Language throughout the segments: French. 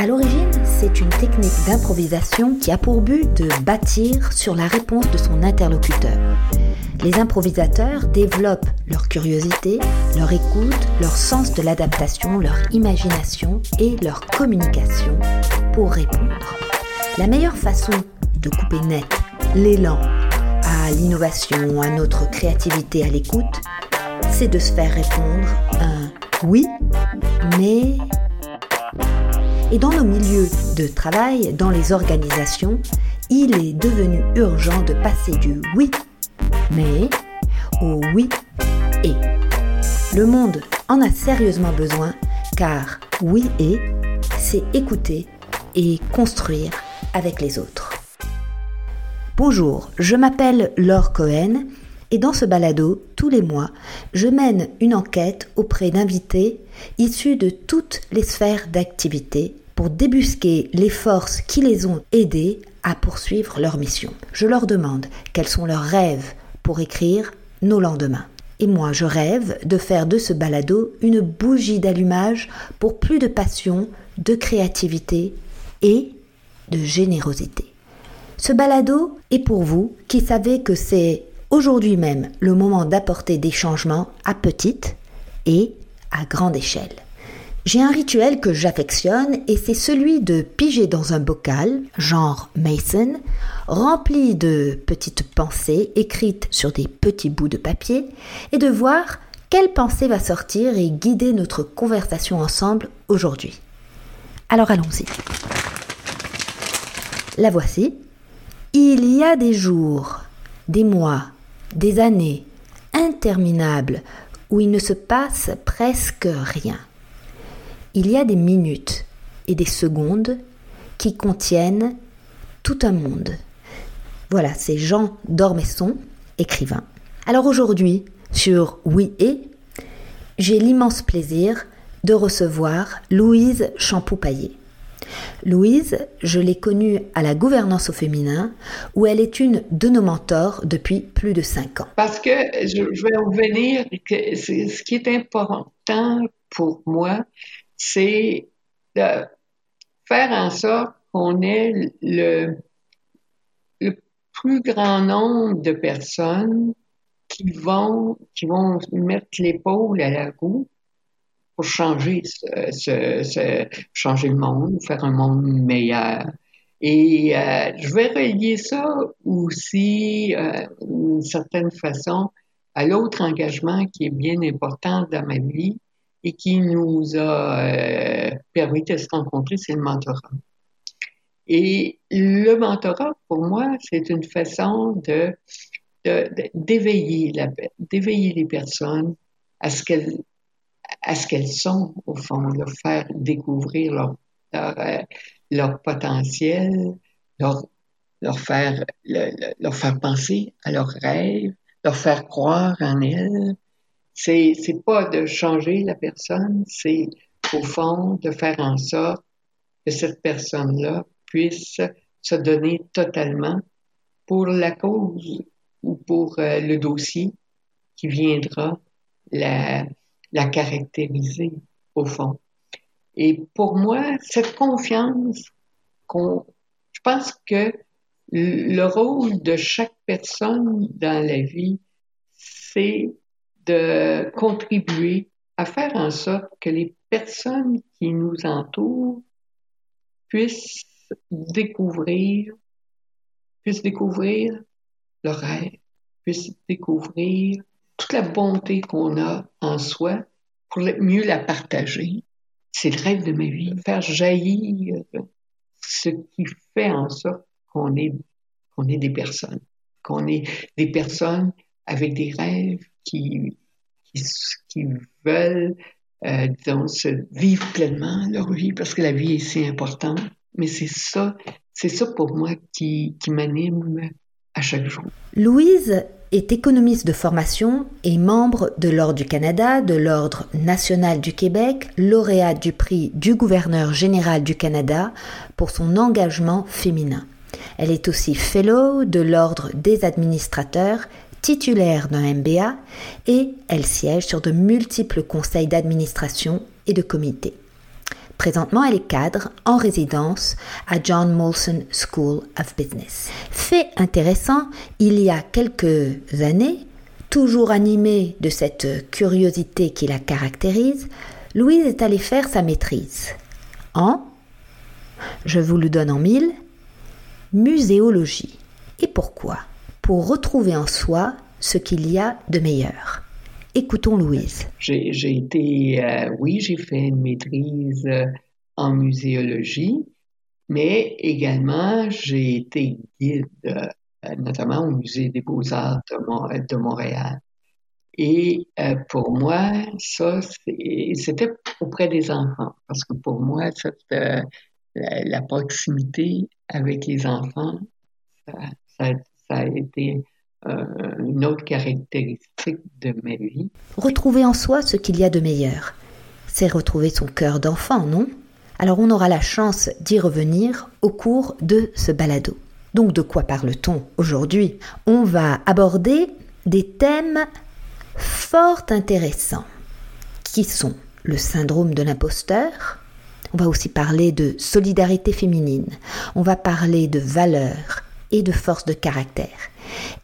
À l'origine, c'est une technique d'improvisation qui a pour but de bâtir sur la réponse de son interlocuteur. Les improvisateurs développent leur curiosité, leur écoute, leur sens de l'adaptation, leur imagination et leur communication pour répondre. La meilleure façon de couper net l'élan à l'innovation, à notre créativité à l'écoute, c'est de se faire répondre un oui, mais et dans nos milieux de travail, dans les organisations, il est devenu urgent de passer du oui, mais au oui et. Le monde en a sérieusement besoin car oui et, c'est écouter et construire avec les autres. Bonjour, je m'appelle Laure Cohen et dans ce balado, tous les mois, je mène une enquête auprès d'invités issus de toutes les sphères d'activité pour débusquer les forces qui les ont aidés à poursuivre leur mission. Je leur demande quels sont leurs rêves pour écrire nos lendemains. Et moi, je rêve de faire de ce balado une bougie d'allumage pour plus de passion, de créativité et de générosité. Ce balado est pour vous qui savez que c'est aujourd'hui même le moment d'apporter des changements à petite et à grande échelle. J'ai un rituel que j'affectionne et c'est celui de piger dans un bocal, genre Mason, rempli de petites pensées écrites sur des petits bouts de papier et de voir quelle pensée va sortir et guider notre conversation ensemble aujourd'hui. Alors allons-y. La voici. Il y a des jours, des mois, des années interminables où il ne se passe presque rien. Il y a des minutes et des secondes qui contiennent tout un monde. Voilà, c'est Jean Dormesson, écrivain. Alors aujourd'hui, sur Oui et, j'ai l'immense plaisir de recevoir Louise Champou-Paillet. Louise, je l'ai connue à la gouvernance au féminin, où elle est une de nos mentors depuis plus de cinq ans. Parce que je, vais revenir, que ce qui est important pour moi, c'est de faire en sorte qu'on ait le, plus grand nombre de personnes qui vont, qui vont mettre l'épaule à la roue pour changer, ce, changer le monde, faire un monde meilleur. Et euh, je vais relier ça aussi, euh, d'une certaine façon, à l'autre engagement qui est bien important dans ma vie et qui nous a euh, permis de se rencontrer, c'est le mentorat. Et le mentorat, pour moi, c'est une façon de d'éveiller d'éveiller les personnes à ce qu'elles à ce qu'elles sont, au fond, leur faire découvrir leur, leur, euh, leur potentiel, leur, leur, faire, leur faire penser à leurs rêves, leur faire croire en elles. C'est, c'est pas de changer la personne, c'est au fond de faire en sorte que cette personne-là puisse se donner totalement pour la cause ou pour euh, le dossier qui viendra la, la caractériser au fond. Et pour moi, cette confiance qu'on, je pense que le rôle de chaque personne dans la vie, c'est de contribuer à faire en sorte que les personnes qui nous entourent puissent découvrir, puissent découvrir le rêve, puissent découvrir toute la bonté qu'on a en soi pour mieux la partager. C'est le rêve de ma vie, faire jaillir ce qui fait en sorte qu'on est, qu'on est des personnes, qu'on est des personnes avec des rêves qui, qui, veulent, euh, vivre pleinement leur vie parce que la vie est si importante. Mais c'est ça, c'est ça pour moi qui, qui m'anime à chaque jour. Louise est économiste de formation et membre de l'Ordre du Canada, de l'Ordre national du Québec, lauréate du prix du gouverneur général du Canada pour son engagement féminin. Elle est aussi fellow de l'Ordre des administrateurs, titulaire d'un MBA et elle siège sur de multiples conseils d'administration et de comités. Présentement, elle est cadre en résidence à John Molson School of Business. Fait intéressant, il y a quelques années, toujours animée de cette curiosité qui la caractérise, Louise est allée faire sa maîtrise en, je vous le donne en mille, muséologie. Et pourquoi? Pour retrouver en soi ce qu'il y a de meilleur. Écoutons Louise. J'ai été, euh, oui, j'ai fait une maîtrise euh, en muséologie, mais également j'ai été guide, euh, notamment au Musée des beaux-arts de, Montréal. Et pour moi, ça, c'était auprès des enfants, parce que pour moi, la, la, proximité avec les enfants, ça a été euh, une autre caractéristique de ma vie. Retrouver en soi ce qu'il y a de meilleur, c'est retrouver son cœur d'enfant, non? Alors on aura la chance d'y revenir au cours de ce balado. Donc de quoi parle-t-on aujourd'hui? On va aborder des thèmes fort intéressants qui sont le syndrome de l'imposteur, on va aussi parler de solidarité féminine, on va parler de valeurs et de force de caractère.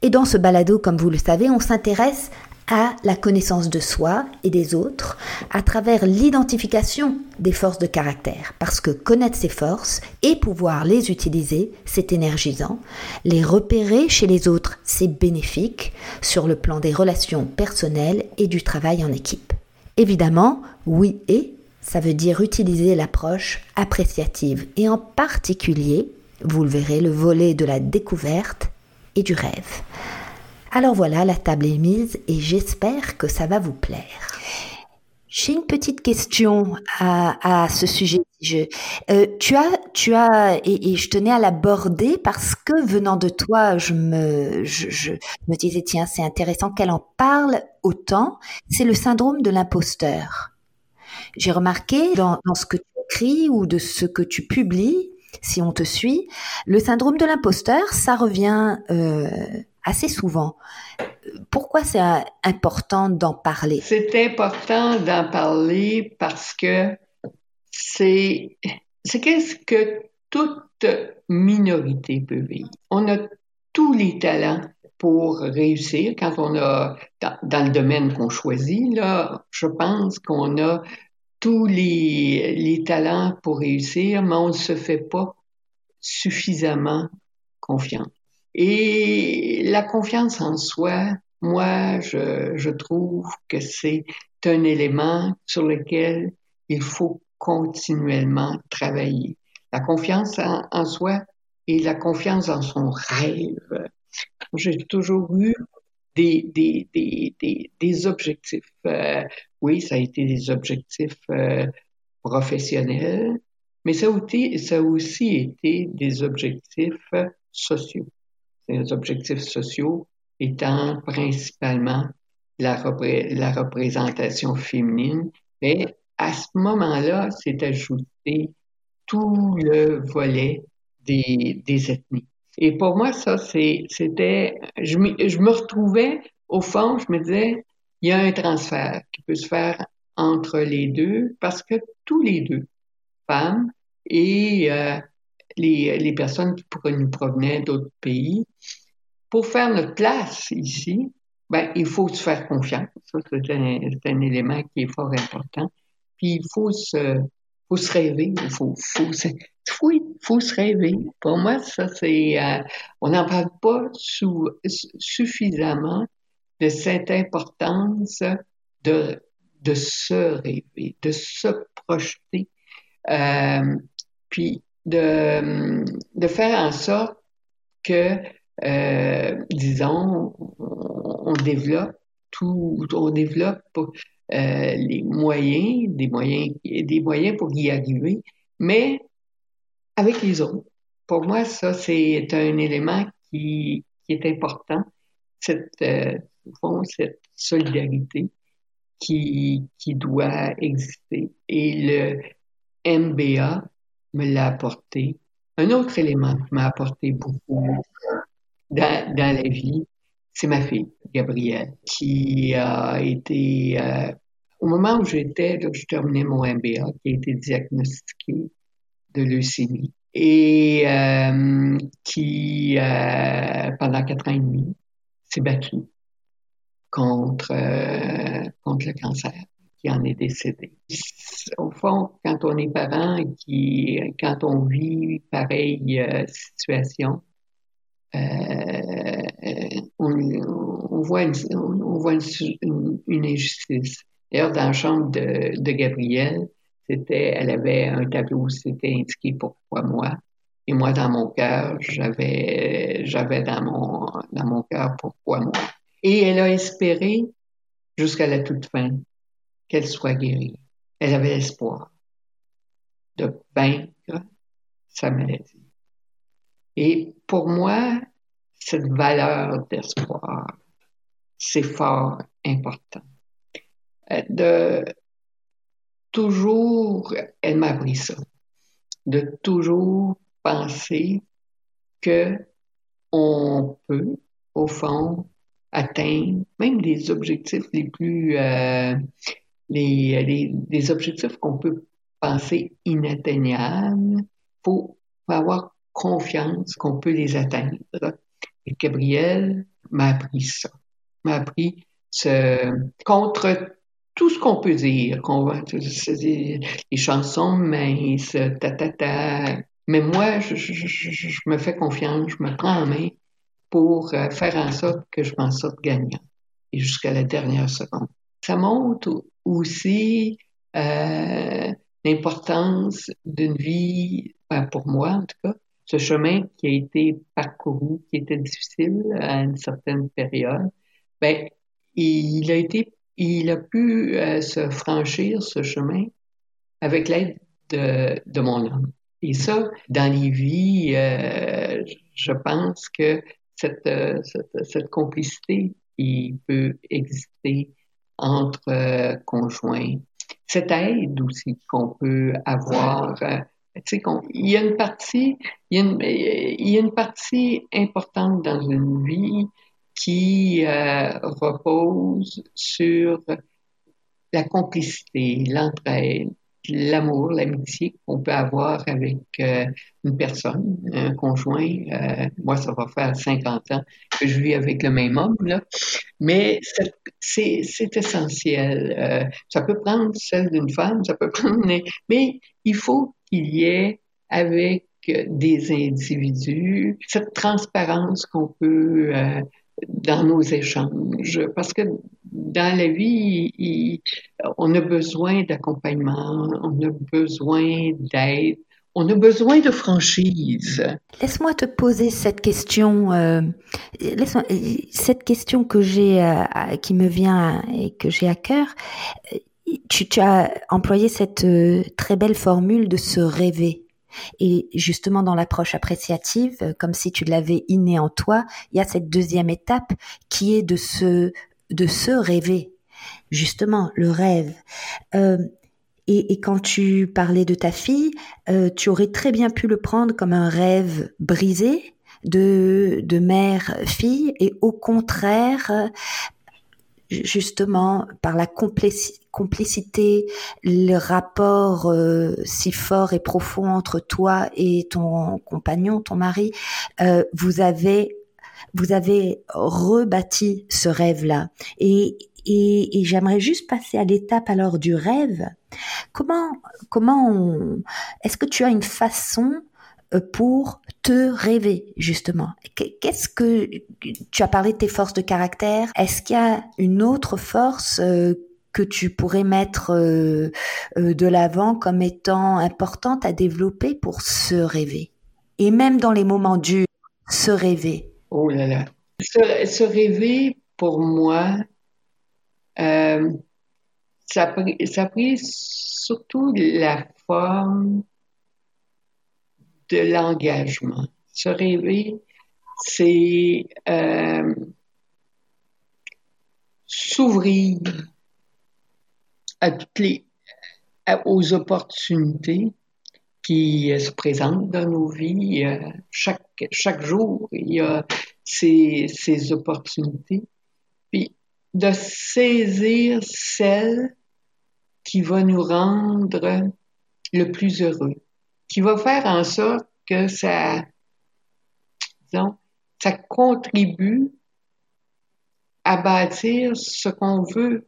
Et dans ce balado, comme vous le savez, on s'intéresse à la connaissance de soi et des autres à travers l'identification des forces de caractère. Parce que connaître ses forces et pouvoir les utiliser, c'est énergisant. Les repérer chez les autres, c'est bénéfique sur le plan des relations personnelles et du travail en équipe. Évidemment, oui et, ça veut dire utiliser l'approche appréciative et en particulier, vous le verrez, le volet de la découverte et du rêve. Alors voilà, la table est mise et j'espère que ça va vous plaire. J'ai une petite question à, ce sujet. Je, euh, tu as, tu as, et, je tenais à l'aborder parce que venant de toi, je me, je, me disais tiens, c'est intéressant qu'elle en parle autant. C'est le syndrome de l'imposteur. J'ai remarqué dans, dans ce que tu écris ou de ce que tu publies si on te suit. Le syndrome de l'imposteur, ça revient euh, assez souvent. Pourquoi c'est important d'en parler? C'est important d'en parler parce que c'est c'est qu'est-ce que toute minorité peut vivre. On a tous les talents pour réussir quand on a dans, dans le domaine qu'on choisit là, je pense qu'on a tous les, talents pour réussir, mais on ne se fait pas suffisamment confiance. Et la confiance en soi, moi, je, je trouve que c'est un élément sur lequel il faut continuellement travailler. La confiance en, soi et la confiance en son rêve. J'ai toujours eu des, des, des, des, des objectifs. Euh, oui, ça a été des objectifs euh, professionnels, mais ça a, aussi, ça a aussi été des objectifs sociaux. Ces objectifs sociaux étant principalement la, la représentation féminine, mais à ce moment-là, c'est ajouté tout le volet des, des ethnies. Et pour moi, ça, c'était, je, je me retrouvais, au fond, je me disais, il y a un transfert qui peut se faire entre les deux parce que tous les deux, femmes et euh, les, les, personnes qui nous provenaient d'autres pays, pour faire notre place ici, ben, il faut se faire confiance. Ça, c'est un, un, élément qui est fort important. Puis il faut se, faut se rêver. Il faut, faut, oui, faut se rêver. Pour moi, ça, c'est, euh, on n'en parle pas sous, suffisamment de cette importance de, de se rêver, de se projeter, euh, puis de, de faire en sorte que, euh, disons, on, développe tout, on développe euh, les moyens, des moyens, des moyens pour y arriver, mais avec les autres. Pour moi, ça, c'est un élément qui, qui est important, cette, euh, cette solidarité qui, qui doit exister. Et le MBA me l'a apporté. Un autre élément qui m'a apporté beaucoup dans, dans la vie, c'est ma fille, Gabrielle, qui a été, euh, au moment où j'étais, je terminais mon MBA, qui a été diagnostiqué de leucémie et euh, qui, euh, pendant quatre ans et demi, s'est battu contre, euh, contre le cancer, qui en est décédé. Au fond, quand on est parent, qui, quand on vit pareille situation, on, voit, une, injustice. D'ailleurs, dans la chambre de, Gabrielle, c'était, elle avait un tableau où c'était indiqué pourquoi moi. Et moi, dans mon cœur, j'avais, j'avais dans mon, dans mon cœur pourquoi moi. Et elle a espéré jusqu'à la toute fin qu'elle soit guérie. Elle avait l'espoir de vaincre sa maladie. Et pour moi, cette valeur d'espoir, c'est fort important. Euh, de toujours, elle m'a appris ça, de toujours penser que on peut, au fond, atteindre même des objectifs les plus, euh, les, les, objectifs qu'on peut penser inatteignables. Faut avoir confiance qu'on peut les atteindre. Et Gabriel m'a appris ça, m'a appris ce, contre tout ce qu'on peut dire, qu'on va, les chansons minces, ta ta ta. Mais moi, je, je, me fais confiance, je me prends en main pour euh, faire en sorte que je m'en sorte gagnant et jusqu'à la dernière seconde. Ça montre aussi euh, l'importance d'une vie, ben, pour moi en tout cas, ce chemin qui a été parcouru, qui était difficile à une certaine période, ben, il a été il a pu euh, se franchir ce chemin avec l'aide de, de, mon homme. Et ça, dans les vies, euh, je pense que cette, euh, cette, cette, complicité qui peut exister entre euh, conjoints, cette aide aussi qu'on peut avoir, sais, il y a une partie, il y il y a une partie importante dans une vie qui euh, repose sur la complicité, l'entraide, l'amour, l'amitié qu'on peut avoir avec euh, une personne, un conjoint. Euh, moi, ça va faire 50 ans que je vis avec le même homme, là. mais c'est essentiel. ça peut prendre celle d'une femme, ça peut prendre... Mais il faut qu'il y ait avec des individus cette transparence qu'on peut dans nos échanges. Parce que dans la vie, on a besoin d'accompagnement, on a besoin d'aide, on a besoin de franchise. Laisse-moi te poser cette question, euh, cette question que j'ai, euh, qui me vient et que j'ai à cœur. Tu, tu, as employé cette euh, très belle formule de se rêver. Et justement, dans l'approche appréciative, euh, comme si tu l'avais inné en toi, il y a cette deuxième étape qui est de se, de se rêver. Justement, le rêve. Euh, et, et, quand tu parlais de ta fille, euh, tu aurais très bien pu le prendre comme un rêve brisé de, de mère-fille, et au contraire, justement par la complicité, le rapport euh, si fort et profond entre toi et ton compagnon, ton mari, euh, vous avez vous avez rebâti ce rêve-là. Et, et, et j'aimerais juste passer à l'étape alors du rêve. Comment comment est-ce que tu as une façon pour te rêver, justement. Qu'est-ce que tu as parlé de tes forces de caractère? Est-ce qu'il y a une autre force euh, que tu pourrais mettre euh, de l'avant comme étant importante à développer pour se rêver? Et même dans les moments durs, se rêver. Oh là là. Se, rêver, pour moi, ça, ça a pris surtout la forme de l'engagement. Se rêver, c'est euh, s'ouvrir aux opportunités qui se présentent dans nos vies. Euh, chaque, chaque jour, il y a ces, opportunités. Puis de saisir celles qui va nous rendre le plus heureux, qui va faire en sorte que ça, disons, ça contribue à bâtir ce qu'on veut,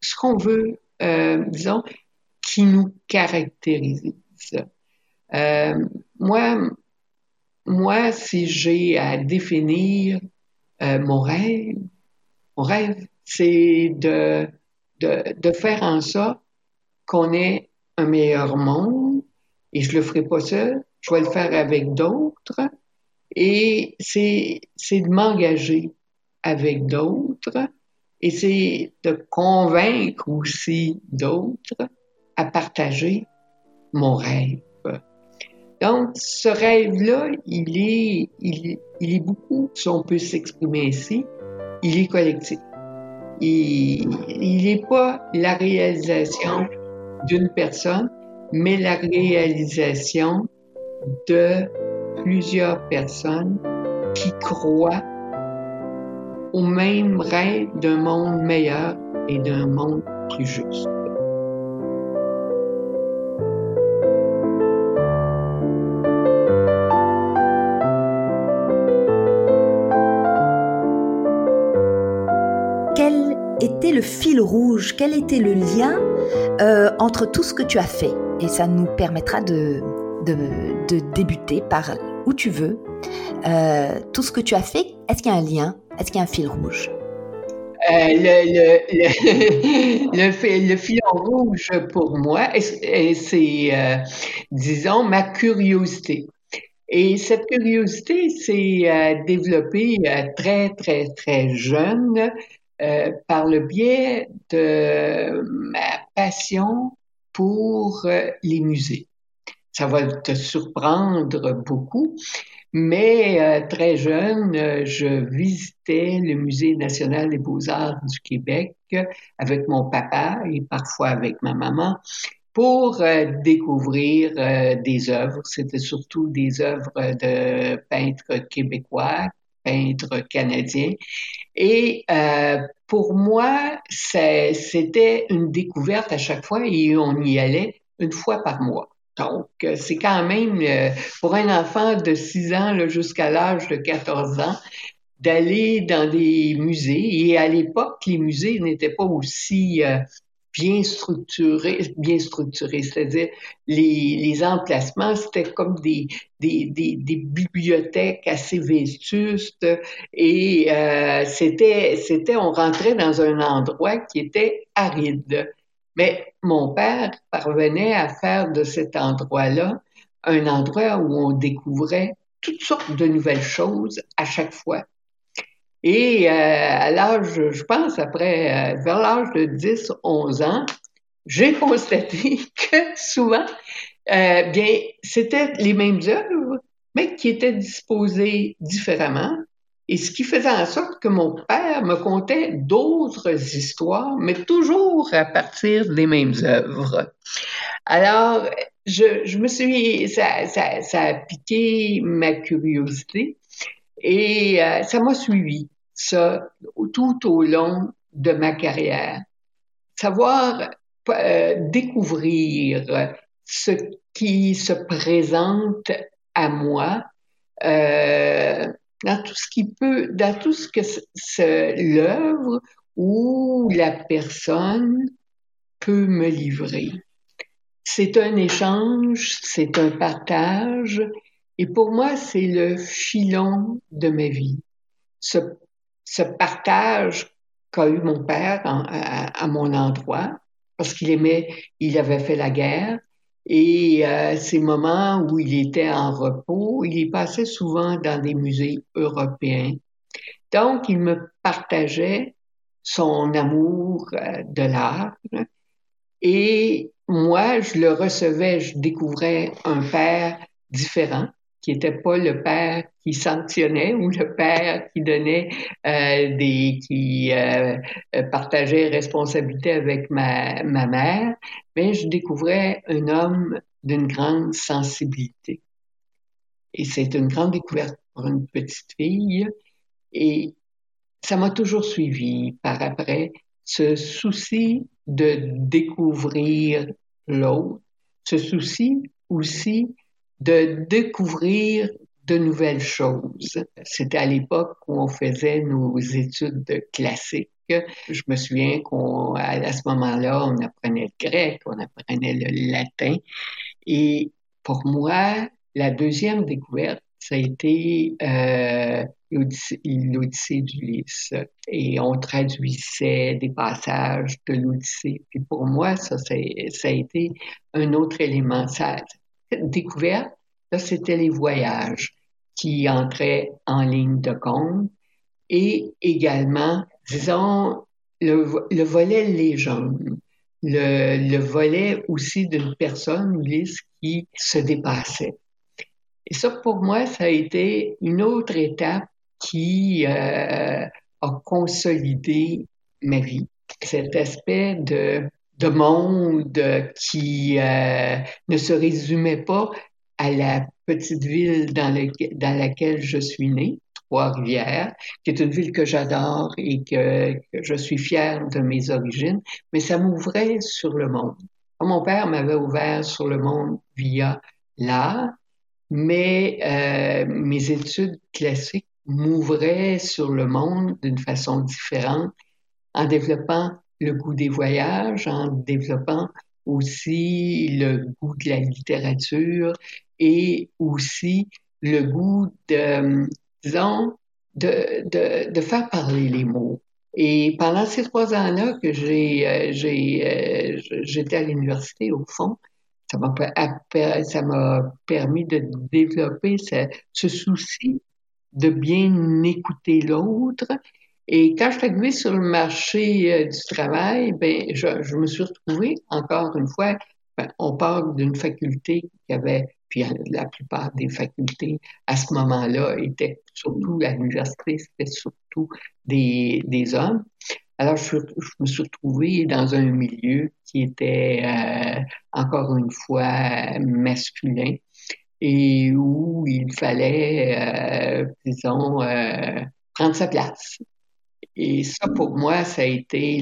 ce qu'on veut, euh, disons, qui nous caractérise. Euh, moi, moi, si j'ai à définir euh, mon rêve, mon rêve, c'est de, de, de, faire en sorte qu'on ait un meilleur monde, et je le ferai pas seul, je vais le faire avec d'autres, et c'est, c'est de m'engager avec d'autres, et c'est de convaincre aussi d'autres à partager mon rêve. Donc, ce rêve-là, il est, il, il, est beaucoup, si on peut s'exprimer ainsi, il est collectif. Il n'est pas la réalisation d'une personne, mais la réalisation de plusieurs personnes qui croient au même rêve d'un monde meilleur et d'un monde plus juste. Le fil rouge Quel était le lien euh, entre tout ce que tu as fait? Et ça nous permettra de, de, débuter par où tu veux. Euh, tout ce que tu as fait, est-ce qu'il y a un lien? Est-ce qu'il y a un fil rouge? Euh, le, fil rouge pour moi, c'est, disons, ma curiosité. Et cette curiosité s'est développée très, très, très jeune. Euh, par le biais de ma passion pour euh, les musées. Ça va te surprendre beaucoup, mais euh, très jeune, je visitais le Musée national des beaux-arts du Québec avec mon papa et parfois avec ma maman pour découvrir des œuvres. C'était surtout des œuvres de peintres québécois peintre canadien. Et euh, pour moi, c'était une découverte à chaque fois et on y allait une fois par mois. Donc, euh, c'est quand même, euh, pour un enfant de 6 ans jusqu'à l'âge de 14 ans, d'aller dans des musées. Et à l'époque, les musées n'étaient pas aussi bien structuré, bien structuré, c'est-à-dire les, les emplacements, c'était comme des, des, des, des, bibliothèques assez vétustes et euh, c'était, c'était, on rentrait dans un endroit qui était aride. Mais mon père parvenait à faire de cet endroit-là un endroit où on découvrait toutes sortes de nouvelles choses à chaque fois. Et euh, à l'âge, je pense, après, euh, vers l'âge de 10, 11 ans, j'ai constaté que souvent, euh, bien, c'était les mêmes œuvres, mais qui étaient disposées différemment. Et ce qui faisait en sorte que mon père me contait d'autres histoires, mais toujours à partir des mêmes œuvres. Alors, je, je me suis, ça, ça, ça a piqué ma curiosité. Et euh, ça m'a suivi, ça, tout au long de ma carrière. Savoir euh, découvrir ce qui se présente à moi euh, dans tout ce qui peut, dans tout ce que l'œuvre ou la personne peut me livrer. C'est un échange, c'est un partage, et pour moi, c'est le filon de ma vie. Ce, ce partage qu'a eu mon père à, mon endroit, parce qu'il aimait, il avait fait la guerre, et euh, ces moments où il était en repos, il y passait souvent dans des musées européens. Donc, il me partageait son amour euh, de l'art. Et moi, je le recevais, je découvrais un père différent qui n'était pas le père qui sanctionnait ou le père qui donnait euh, des qui euh, partageait responsabilité avec ma, ma mère, mais je découvrais un homme d'une grande sensibilité. Et c'est une grande découverte pour une petite fille. Et ça m'a toujours suivi par après ce souci de découvrir l'autre, ce souci aussi de découvrir de nouvelles choses. C'était à l'époque où on faisait nos études classiques. Je me souviens qu'à ce moment-là, on apprenait le grec, on apprenait le latin. Et pour moi, la deuxième découverte, ça a été euh, l'Odyssée d'Ulysse. Et on traduisait des passages de l'Odyssée. Puis pour moi, ça, ça a été un autre élément. Cette découverte, là, c'était les voyages qui entraient en ligne de compte et également, disons, le, volet légende, le, le volet aussi d'une personne, Ulysse, qui se dépassait. Et ça, pour moi, ça a été une autre étape qui euh, a consolidé ma vie. Cet aspect de, de monde qui euh, ne se résumait pas à la petite ville dans, le, dans laquelle je suis né, Trois-Rivières, qui est une ville que j'adore et que, que, je suis fière de mes origines, mais ça m'ouvrait sur le monde. Mon père m'avait ouvert sur le monde via l'art, mais euh, mes études classiques m'ouvraient sur le monde d'une façon différente en développant le goût des voyages, en développant aussi le goût de la littérature et aussi le goût de, disons, de, de, de faire parler les mots. Et pendant ces trois ans-là que j'ai, euh, j'ai, euh, j'étais à l'université, au fond, ça m'a, ça m'a permis de développer ce, souci de bien écouter l'autre. Et quand je suis arrivée sur le marché euh, du travail, ben, je, je, me suis retrouvée, encore une fois, ben, on parle d'une faculté qui avait, puis la plupart des facultés à ce moment-là étaient surtout à l'université, c'était surtout des, des hommes. Alors, je, me suis retrouvée dans un milieu qui était euh, encore une fois masculin et où il fallait, euh, disons, euh, prendre sa place. Et ça, pour moi, ça a été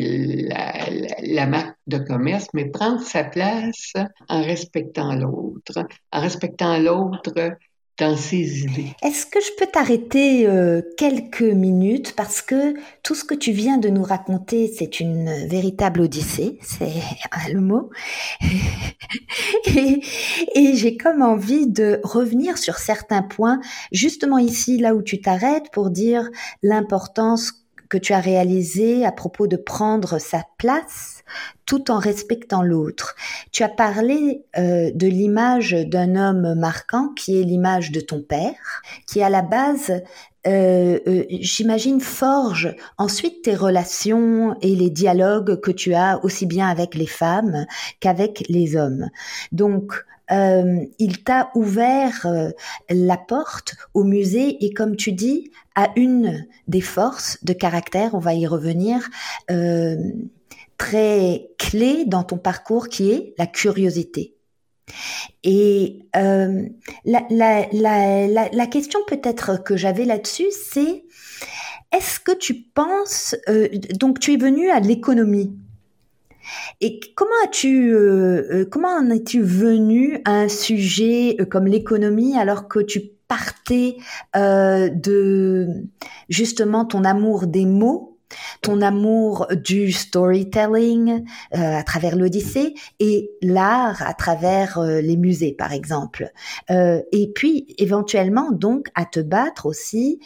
la, marque de commerce, mais prendre sa place en respectant l'autre, en respectant l'autre dans ses idées. Est-ce que je peux t'arrêter euh, quelques minutes? Parce que tout ce que tu viens de nous raconter, c'est une véritable odyssée, c'est le mot. et, et j'ai comme envie de revenir sur certains points, justement ici, là où tu t'arrêtes, pour dire l'importance que tu as réalisé à propos de prendre sa place tout en respectant l'autre. Tu as parlé euh, de l'image d'un homme marquant qui est l'image de ton père, qui à la base, euh, euh, j'imagine, forge ensuite tes relations et les dialogues que tu as aussi bien avec les femmes qu'avec les hommes. Donc, euh, il t'a ouvert euh, la porte au musée et comme tu dis, à une des forces de caractère, on va y revenir, euh, très clé dans ton parcours qui est la curiosité. Et la, la, la, la, question peut-être que j'avais là-dessus, c'est est-ce que tu penses, donc tu es venu à l'économie? Et comment as-tu, euh, euh, comment en es-tu venu à un sujet euh, comme l'économie alors que tu partais de justement ton amour des mots, ton amour du storytelling à travers l'Odyssée et l'art à travers les musées par exemple? et puis éventuellement donc à te battre aussi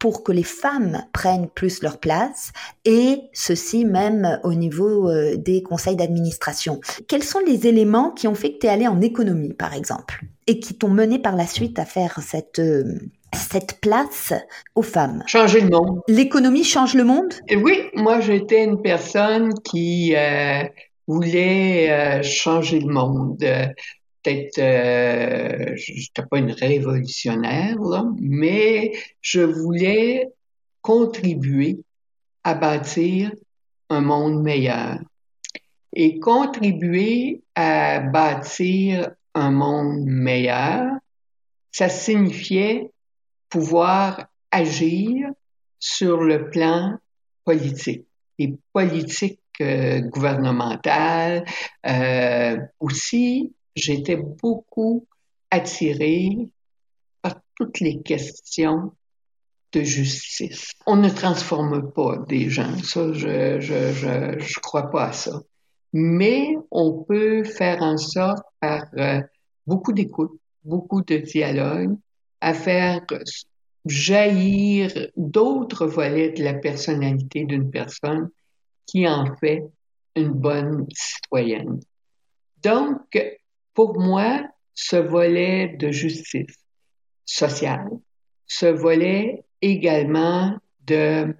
pour que les femmes prennent plus leur place et ceci même au niveau euh, des conseils d'administration. Quels sont les éléments qui ont fait que tu es allé en économie, par exemple, et qui t'ont mené par la suite à faire cette... Euh, cette place aux femmes? Changer le monde. L'économie change le monde? Oui, moi j'étais une personne qui euh, voulait changer le monde peut-être, euh, je n'étais pas une révolutionnaire, là, mais je voulais contribuer à bâtir un monde meilleur. Et contribuer à bâtir un monde meilleur, ça signifiait pouvoir agir sur le plan politique. des politiques euh, gouvernementales. Euh, aussi, j'étais beaucoup attirée par toutes les questions de justice. On ne transforme pas des gens, ça, je je, je, je crois pas à ça. Mais on peut faire en sorte par euh, beaucoup d'écoute, beaucoup de dialogue, à faire jaillir d'autres volets de la personnalité d'une personne qui en fait une bonne citoyenne. Donc, pour moi, ce volet de justice sociale, ce volet également de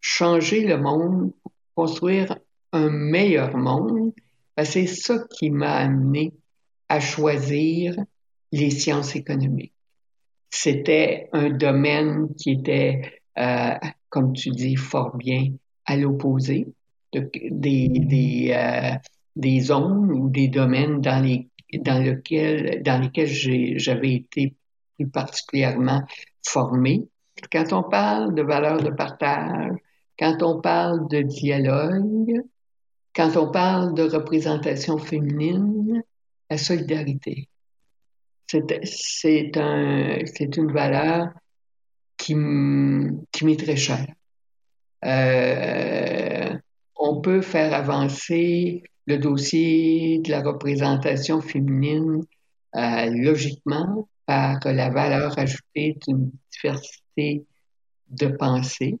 changer le monde construire un meilleur monde, ben, c'est ça qui m'a amené à choisir les sciences économiques. C'était un domaine qui était, euh, comme tu dis fort bien, à l'opposé de, des, des, euh, des zones ou des domaines dans, les, dans, lequel, dans lesquels j'avais été plus particulièrement formé. Quand on parle de valeur de partage, quand on parle de dialogue, quand on parle de représentation féminine, la solidarité. C'est un, une valeur qui, qui m'est très chère. Euh, on peut faire avancer le dossier de la représentation féminine euh, logiquement par la valeur ajoutée d'une diversité de pensée,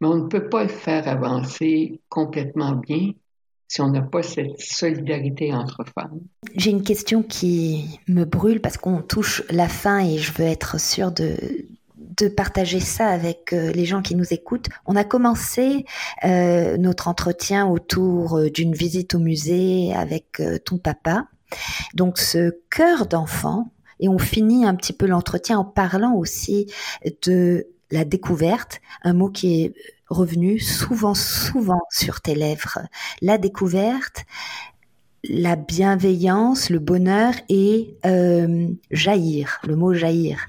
mais on ne peut pas le faire avancer complètement bien si on n'a pas cette solidarité entre femmes. J'ai une question qui me brûle parce qu'on touche la fin et je veux être sûre de, de partager ça avec euh, les gens qui nous écoutent. On a commencé euh, notre entretien autour euh, d'une visite au musée avec ton papa. Donc ce cœur d'enfant, et on finit un petit peu l'entretien en parlant aussi de la découverte, un mot qui est revenu souvent, souvent sur tes lèvres. La découverte, la bienveillance, le bonheur et euh, jaillir, le mot jaillir.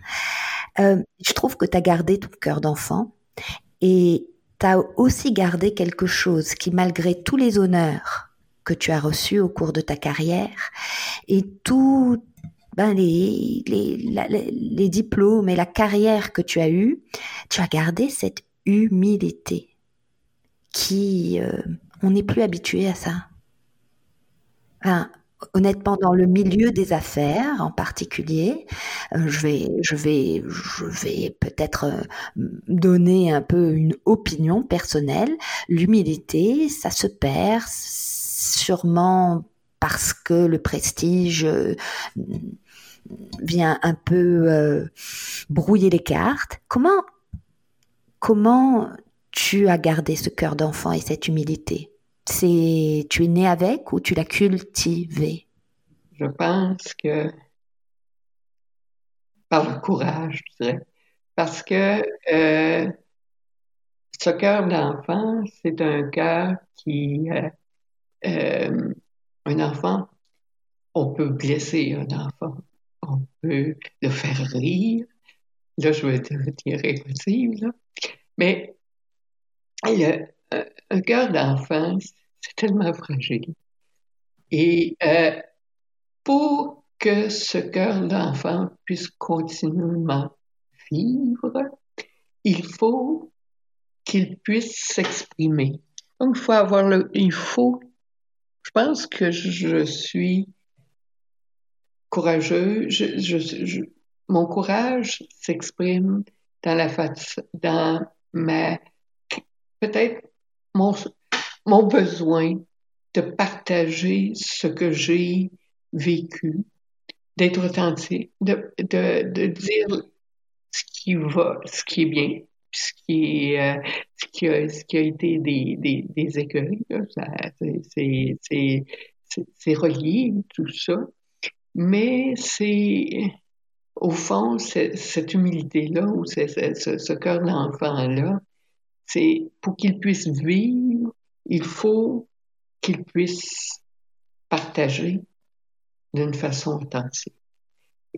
Euh, je trouve que tu as gardé ton cœur d'enfant et tu as aussi gardé quelque chose qui, malgré tous les honneurs que tu as reçus au cours de ta carrière et tout ben les, diplômes et la carrière que tu as eue, tu as gardé cette humilité qui, euh, on n'est plus habitué à ça. Honnêtement, dans le milieu des affaires en particulier, euh, je vais, je vais, je vais peut-être euh, donner un peu une opinion personnelle. L'humilité, ça se perd sûrement parce que le prestige vient un peu brouiller les cartes. Comment Comment tu as gardé ce cœur d'enfant et cette humilité? C'est tu es né avec ou tu l'as cultivé? Je pense que par le courage, je dirais. Parce que euh, ce cœur d'enfant, c'est un cœur qui, euh, euh, un enfant, on peut blesser un enfant, on peut le faire rire. Là, je vais dire émotive, là. Mais un cœur d'enfant, c'est tellement fragile. Et euh, pour que ce cœur d'enfant puisse continuellement vivre, il faut qu'il puisse s'exprimer. Donc, il faut avoir le, il faut, je pense que je suis courageux, mon courage s'exprime dans la dans mais peut-être mon, mon besoin de partager ce que j'ai vécu, d'être authentique, de, de, de, dire ce qui va, ce qui est bien, ce qui, euh, ce qui, a, ce qui a été des, des, des écueils. C'est relié, tout ça. Mais c'est au fond, cette humilité-là, ou ce, ce cœur d'enfant-là, c'est pour qu'il puisse vivre, il faut qu'il puisse partager d'une façon authentique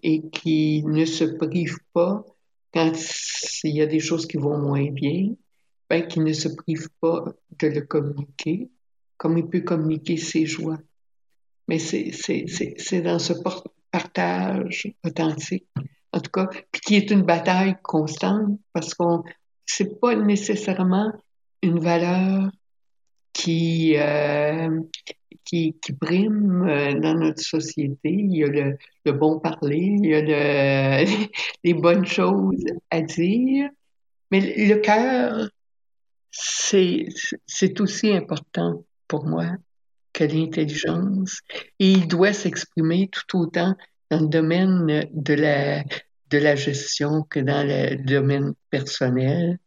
et qu'il ne se prive pas quand il y a des choses qui vont moins bien, ben, qu'il ne se prive pas de le communiquer, comme il peut communiquer ses joies. Mais c'est dans ce partage authentique, en tout cas, puis qui est une bataille constante parce qu'on c'est pas nécessairement une valeur qui, euh, qui, qui, prime euh, dans notre société. Il y a le, bon parler, il y a le, les bonnes choses à dire, mais le cœur, c'est aussi important pour moi que l'intelligence. Et il doit s'exprimer tout autant dans le domaine de la, de la gestion que dans le domaine personnel.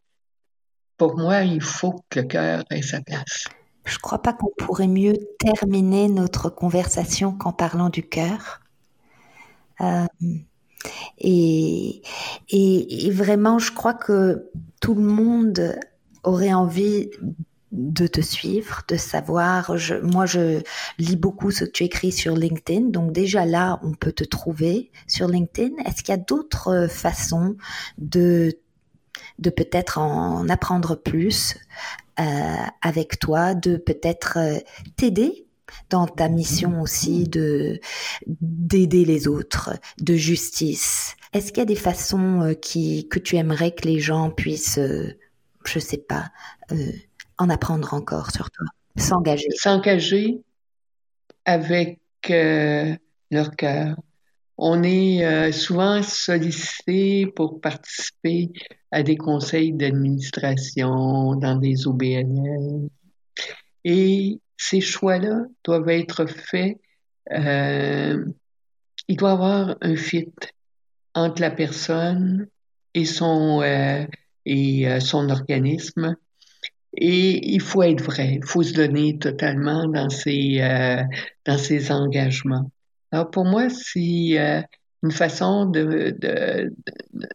Pour moi, il faut que le cœur ait sa place. Je ne crois pas qu'on pourrait mieux terminer notre conversation qu'en parlant du cœur. Euh, et, et, vraiment, je crois que tout le monde aurait envie de te suivre, de savoir. Je, moi, je lis beaucoup ce que tu écris sur LinkedIn. Donc déjà là, on peut te trouver sur LinkedIn. Est-ce qu'il y a d'autres façons de, de peut-être en apprendre plus euh, avec toi, de peut-être euh, t'aider dans ta mission aussi de d'aider les autres, de justice? Est-ce qu'il y a des façons euh, qui que tu aimerais que les gens puissent, euh, je sais pas, en apprendre encore sur toi, s'engager, s'engager avec leur cœur. On est souvent sollicité pour participer à des conseils d'administration, dans des OBNL. Et ces choix-là doivent être faits. Euh, il doit y avoir un fit entre la personne et son, euh, et, euh, son organisme. Et il faut être vrai, il faut se donner totalement dans ses, euh, dans ses engagements. Alors pour moi, c'est euh, une façon de, de, de,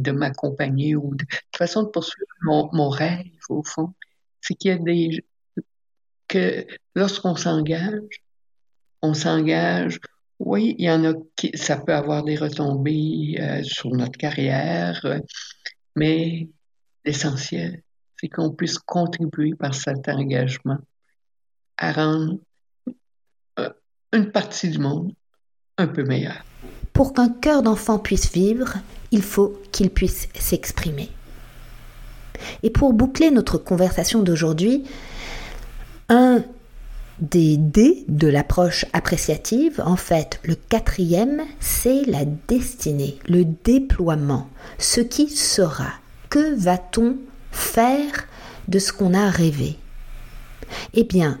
de m'accompagner ou de, façon de poursuivre mon, mon rêve, au fond. C'est qu'il y a des, que lorsqu'on s'engage, on s'engage, oui, il y en a qui, ça peut avoir des retombées euh, sur notre carrière, euh, mais l'essentiel, c'est qu'on puisse contribuer par cet engagement à rendre euh, une partie du monde un peu meilleure. Pour qu'un cœur d'enfant puisse vivre, il faut qu'il puisse s'exprimer. Et pour boucler notre conversation d'aujourd'hui, un des D de l'approche appréciative, en fait, le quatrième, c'est la destinée, le déploiement, ce qui sera. Que va-t-on faire de ce qu'on a rêvé Eh bien,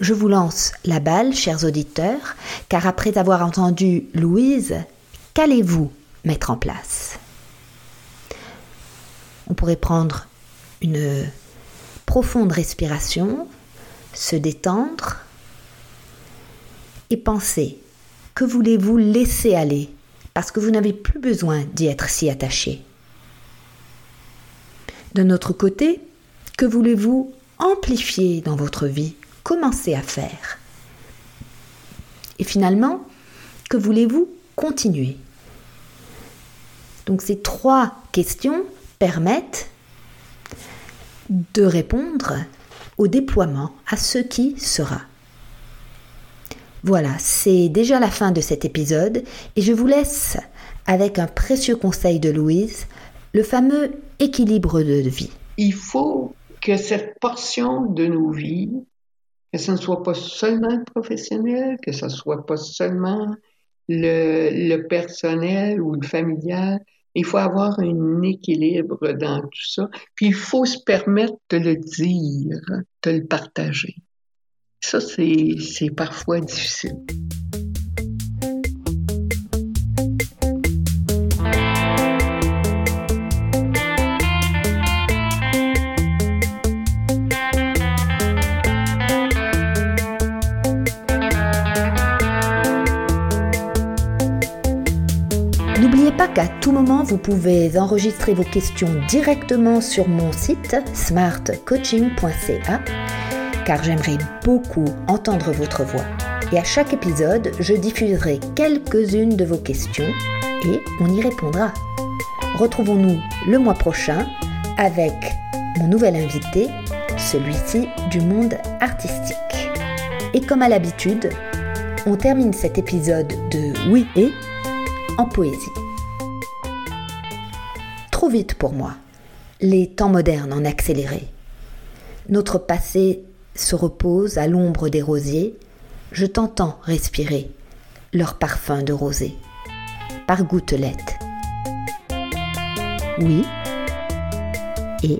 je vous lance la balle, chers auditeurs, car après avoir entendu Louise, qu'allez-vous mettre en place? On pourrait prendre une profonde respiration, se détendre et penser que voulez-vous laisser aller parce que vous n'avez plus besoin d'y être si attaché. D'un autre côté, que voulez-vous amplifier dans votre vie, commencer à faire? Et finalement, que voulez-vous continuer? Donc ces trois questions permettent de répondre au déploiement, à ce qui sera. Voilà, c'est déjà la fin de cet épisode et je vous laisse avec un précieux conseil de Louise, le fameux équilibre de vie. Il faut que cette portion de nos vies, que ce ne soit pas seulement le professionnel, que ce ne soit pas seulement le, le personnel ou le familial, il faut avoir un équilibre dans tout ça. Puis il faut se permettre de le dire, de le partager. Ça, c'est parfois difficile. Qu'à tout moment, vous pouvez enregistrer vos questions directement sur mon site smartcoaching.ca car j'aimerais beaucoup entendre votre voix. Et à chaque épisode, je diffuserai quelques-unes de vos questions et on y répondra. Retrouvons-nous le mois prochain avec mon nouvel invité, celui-ci du monde artistique. Et comme à l'habitude, on termine cet épisode de Oui et en poésie. Vite pour moi, les temps modernes en accéléré. Notre passé se repose à l'ombre des rosiers, je t'entends respirer leur parfum de rosée. Par gouttelettes. Oui et